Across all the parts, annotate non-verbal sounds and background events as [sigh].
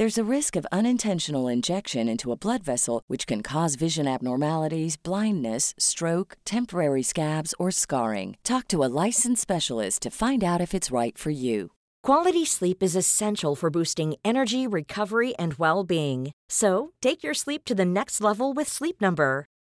There's a risk of unintentional injection into a blood vessel, which can cause vision abnormalities, blindness, stroke, temporary scabs, or scarring. Talk to a licensed specialist to find out if it's right for you. Quality sleep is essential for boosting energy, recovery, and well being. So, take your sleep to the next level with Sleep Number.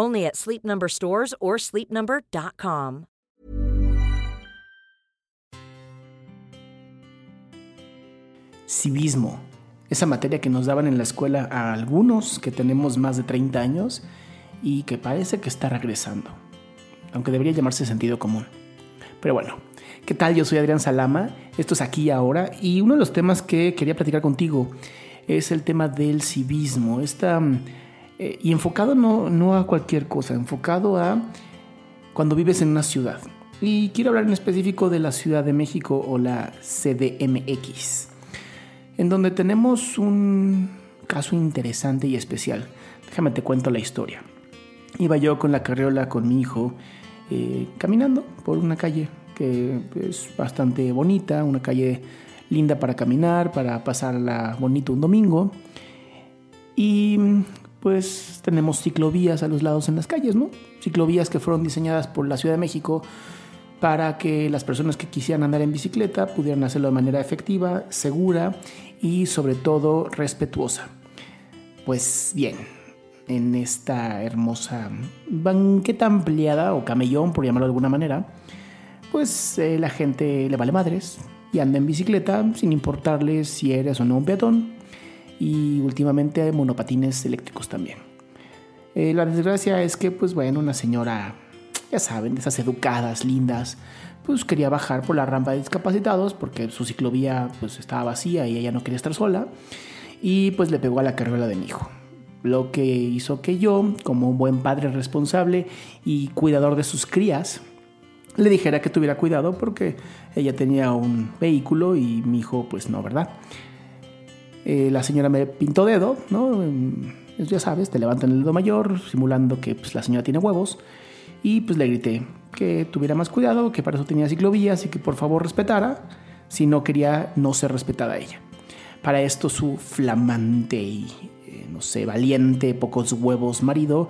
Only at Sleep Number stores or sleepnumber.com. Civismo, esa materia que nos daban en la escuela a algunos que tenemos más de 30 años y que parece que está regresando, aunque debería llamarse sentido común. Pero bueno, ¿qué tal? Yo soy Adrián Salama, esto es aquí y ahora y uno de los temas que quería platicar contigo es el tema del civismo, esta, eh, y enfocado no, no a cualquier cosa, enfocado a cuando vives en una ciudad. Y quiero hablar en específico de la Ciudad de México o la CDMX, en donde tenemos un caso interesante y especial. Déjame te cuento la historia. Iba yo con la carriola con mi hijo eh, caminando por una calle que es bastante bonita, una calle linda para caminar, para pasarla bonito un domingo. Y pues tenemos ciclovías a los lados en las calles, ¿no? Ciclovías que fueron diseñadas por la Ciudad de México para que las personas que quisieran andar en bicicleta pudieran hacerlo de manera efectiva, segura y sobre todo respetuosa. Pues bien, en esta hermosa banqueta ampliada o camellón, por llamarlo de alguna manera, pues eh, la gente le vale madres y anda en bicicleta sin importarle si eres o no un peatón y últimamente monopatines eléctricos también. Eh, la desgracia es que, pues bueno, una señora, ya saben, de esas educadas, lindas, pues quería bajar por la rampa de discapacitados porque su ciclovía pues estaba vacía y ella no quería estar sola y pues le pegó a la carriola de mi hijo. Lo que hizo que yo, como un buen padre responsable y cuidador de sus crías, le dijera que tuviera cuidado porque ella tenía un vehículo y mi hijo pues no, ¿verdad? Eh, la señora me pintó dedo, ¿no? Ya sabes, te levantan el dedo mayor, simulando que pues, la señora tiene huevos. Y pues le grité que tuviera más cuidado, que para eso tenía ciclovías y que por favor respetara, si no quería no ser respetada ella. Para esto su flamante y, eh, no sé, valiente, pocos huevos marido,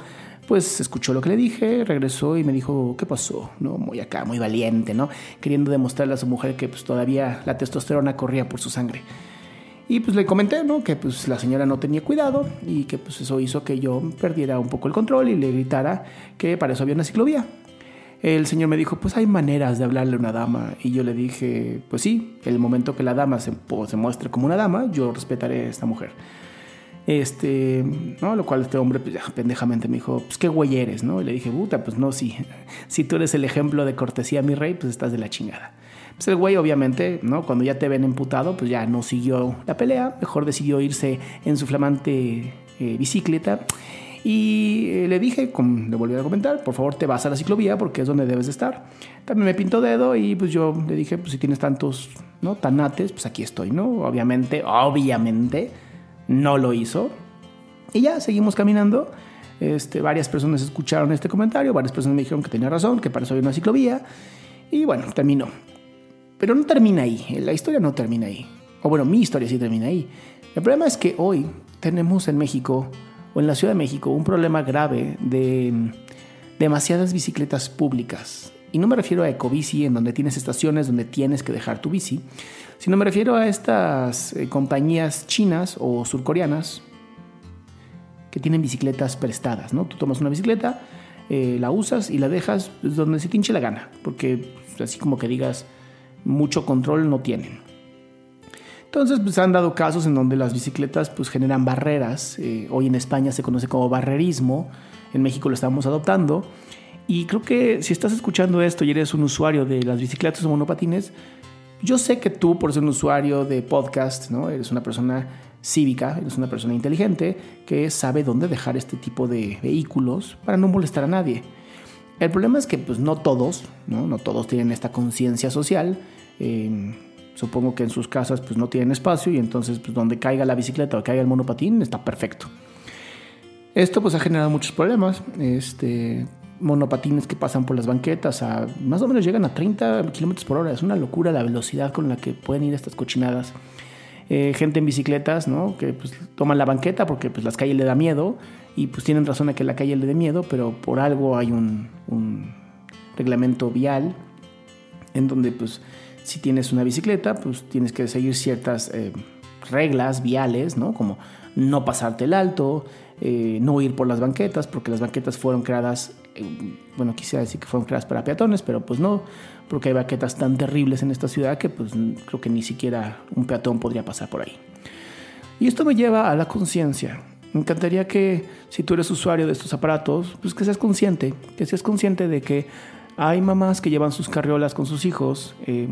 pues escuchó lo que le dije, regresó y me dijo, ¿qué pasó? No, muy acá, muy valiente, ¿no? Queriendo demostrarle a su mujer que pues todavía la testosterona corría por su sangre. Y pues le comenté, ¿no? Que pues la señora no tenía cuidado y que pues eso hizo que yo perdiera un poco el control y le gritara que para eso había una ciclovía. El señor me dijo, pues hay maneras de hablarle a una dama. Y yo le dije, pues sí, el momento que la dama se, se muestre como una dama, yo respetaré a esta mujer. Este, ¿no? Lo cual este hombre, pues pendejamente me dijo, pues qué güey eres, ¿no? Y le dije, puta, pues no, si, [laughs] si tú eres el ejemplo de cortesía, mi rey, pues estás de la chingada. Pues el güey, obviamente, ¿no? Cuando ya te ven emputado, pues ya no siguió la pelea, mejor decidió irse en su flamante eh, bicicleta Y eh, le dije, como le volví a comentar, por favor te vas a la ciclovía porque es donde debes de estar. También me pintó dedo y pues yo le dije, pues si tienes tantos, ¿no? Tanates, pues aquí estoy, ¿no? Obviamente, obviamente, no lo hizo. Y ya seguimos caminando. Este, varias personas escucharon este comentario, varias personas me dijeron que tenía razón, que para eso una ciclovía. Y bueno, terminó. Pero no termina ahí, la historia no termina ahí. O bueno, mi historia sí termina ahí. El problema es que hoy tenemos en México o en la Ciudad de México un problema grave de demasiadas bicicletas públicas. Y no me refiero a Ecobici, en donde tienes estaciones donde tienes que dejar tu bici, sino me refiero a estas eh, compañías chinas o surcoreanas que tienen bicicletas prestadas, ¿no? Tú tomas una bicicleta, eh, la usas y la dejas donde se te hinche la gana, porque pues, así como que digas, mucho control no tienen. Entonces, pues han dado casos en donde las bicicletas pues generan barreras. Eh, hoy en España se conoce como barrerismo. En México lo estamos adoptando. Y creo que si estás escuchando esto y eres un usuario de las bicicletas o monopatines, yo sé que tú, por ser un usuario de podcast, ¿no? eres una persona cívica, eres una persona inteligente que sabe dónde dejar este tipo de vehículos para no molestar a nadie. El problema es que pues, no todos, no, no todos tienen esta conciencia social. Eh, Supongo que en sus casas pues no tienen espacio y entonces pues donde caiga la bicicleta o caiga el monopatín está perfecto. Esto pues ha generado muchos problemas. Este, monopatines que pasan por las banquetas a más o menos llegan a 30 kilómetros por hora. Es una locura la velocidad con la que pueden ir estas cochinadas. Eh, gente en bicicletas, ¿no? Que pues toman la banqueta porque pues las calles le da miedo y pues tienen razón a que la calle le dé miedo, pero por algo hay un, reglamento vial en donde pues si tienes una bicicleta, pues tienes que seguir ciertas eh, reglas viales, ¿no? Como no pasarte el alto, eh, no ir por las banquetas, porque las banquetas fueron creadas, eh, bueno, quisiera decir que fueron creadas para peatones, pero pues no, porque hay banquetas tan terribles en esta ciudad que pues creo que ni siquiera un peatón podría pasar por ahí. Y esto me lleva a la conciencia. Me encantaría que si tú eres usuario de estos aparatos, pues que seas consciente, que seas consciente de que hay mamás que llevan sus carriolas con sus hijos, eh,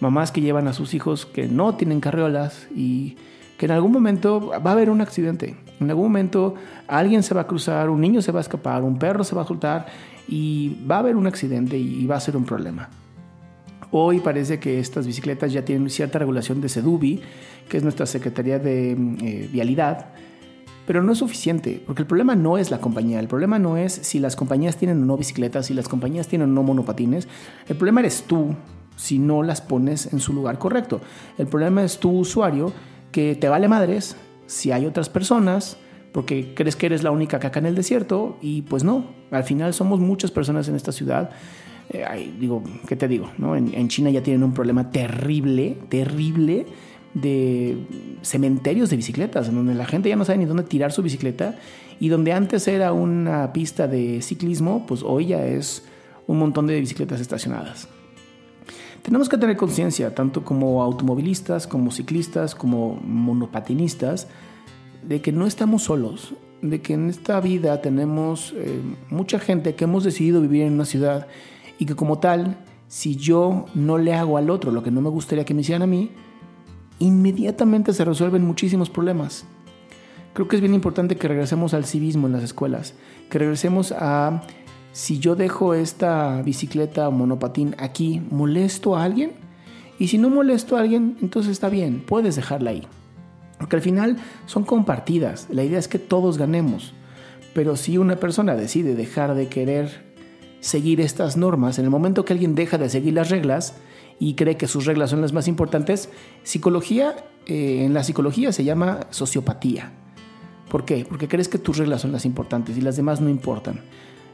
mamás que llevan a sus hijos que no tienen carriolas y que en algún momento va a haber un accidente. En algún momento alguien se va a cruzar, un niño se va a escapar, un perro se va a soltar y va a haber un accidente y va a ser un problema. Hoy parece que estas bicicletas ya tienen cierta regulación de SEDUBI, que es nuestra Secretaría de eh, Vialidad, pero no es suficiente, porque el problema no es la compañía, el problema no es si las compañías tienen o no bicicletas, si las compañías tienen o no monopatines, el problema eres tú si no las pones en su lugar correcto. El problema es tu usuario que te vale madres si hay otras personas porque crees que eres la única caca en el desierto y pues no, al final somos muchas personas en esta ciudad. Eh, digo, ¿qué te digo? En China ya tienen un problema terrible, terrible de cementerios de bicicletas, donde la gente ya no sabe ni dónde tirar su bicicleta y donde antes era una pista de ciclismo, pues hoy ya es un montón de bicicletas estacionadas. Tenemos que tener conciencia, tanto como automovilistas, como ciclistas, como monopatinistas, de que no estamos solos, de que en esta vida tenemos eh, mucha gente que hemos decidido vivir en una ciudad y que como tal, si yo no le hago al otro lo que no me gustaría que me hicieran a mí, inmediatamente se resuelven muchísimos problemas. Creo que es bien importante que regresemos al civismo en las escuelas, que regresemos a si yo dejo esta bicicleta o monopatín aquí, ¿molesto a alguien? Y si no molesto a alguien, entonces está bien, puedes dejarla ahí. Porque al final son compartidas, la idea es que todos ganemos. Pero si una persona decide dejar de querer seguir estas normas, en el momento que alguien deja de seguir las reglas, y cree que sus reglas son las más importantes. Psicología, eh, en la psicología se llama sociopatía. ¿Por qué? Porque crees que tus reglas son las importantes y las demás no importan.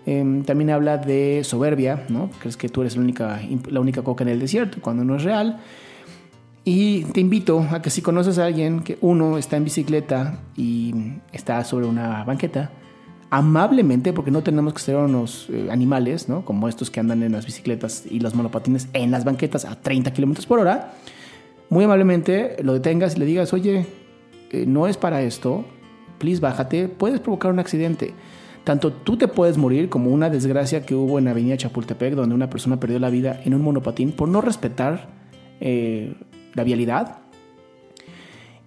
Em, también habla de soberbia, ¿no? Crees que tú eres la única, la única coca en el desierto cuando no es real. Y te invito a que si conoces a alguien que uno está en bicicleta y está sobre una banqueta, amablemente, porque no tenemos que ser unos eh, animales, ¿no? Como estos que andan en las bicicletas y los monopatines en las banquetas a 30 kilómetros por hora, muy amablemente lo detengas y le digas, oye, eh, no es para esto, please bájate, puedes provocar un accidente. Tanto tú te puedes morir como una desgracia que hubo en Avenida Chapultepec, donde una persona perdió la vida en un monopatín por no respetar eh, la vialidad.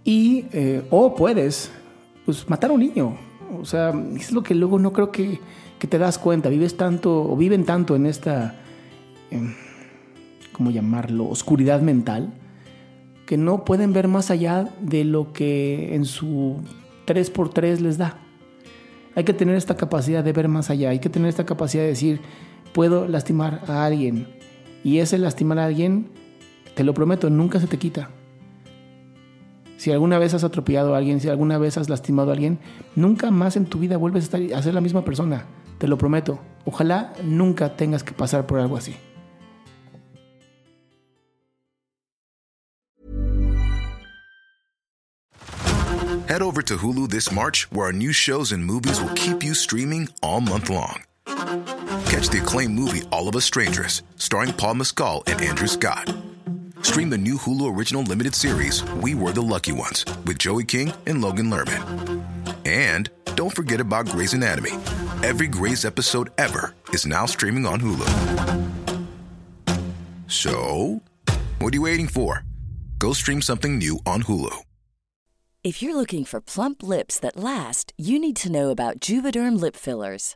Y, o puedes pues, matar a un niño O sea, es lo que luego no creo que, que te das cuenta. Vives tanto o viven tanto en esta, eh, ¿cómo llamarlo? Oscuridad mental, que no pueden ver más allá de lo que en su 3x3 les da. Hay que tener esta capacidad de ver más allá, hay que tener esta capacidad de decir, puedo lastimar a alguien. Y ese lastimar a alguien, te lo prometo, nunca se te quita. Si alguna vez has atropellado a alguien, si alguna vez has lastimado a alguien, nunca más en tu vida vuelves a, ser la misma persona. Te lo prometo. Ojalá nunca tengas que pasar por algo así. Head over to Hulu this March, where our new shows and movies will keep you streaming all month long. Catch the acclaimed movie All of Us Strangers, starring Paul Mescal and Andrew Scott. Stream the new Hulu original limited series We Were the Lucky Ones with Joey King and Logan Lerman. And don't forget about Grey's Anatomy. Every Grey's episode ever is now streaming on Hulu. So, what are you waiting for? Go stream something new on Hulu. If you're looking for plump lips that last, you need to know about Juvederm lip fillers.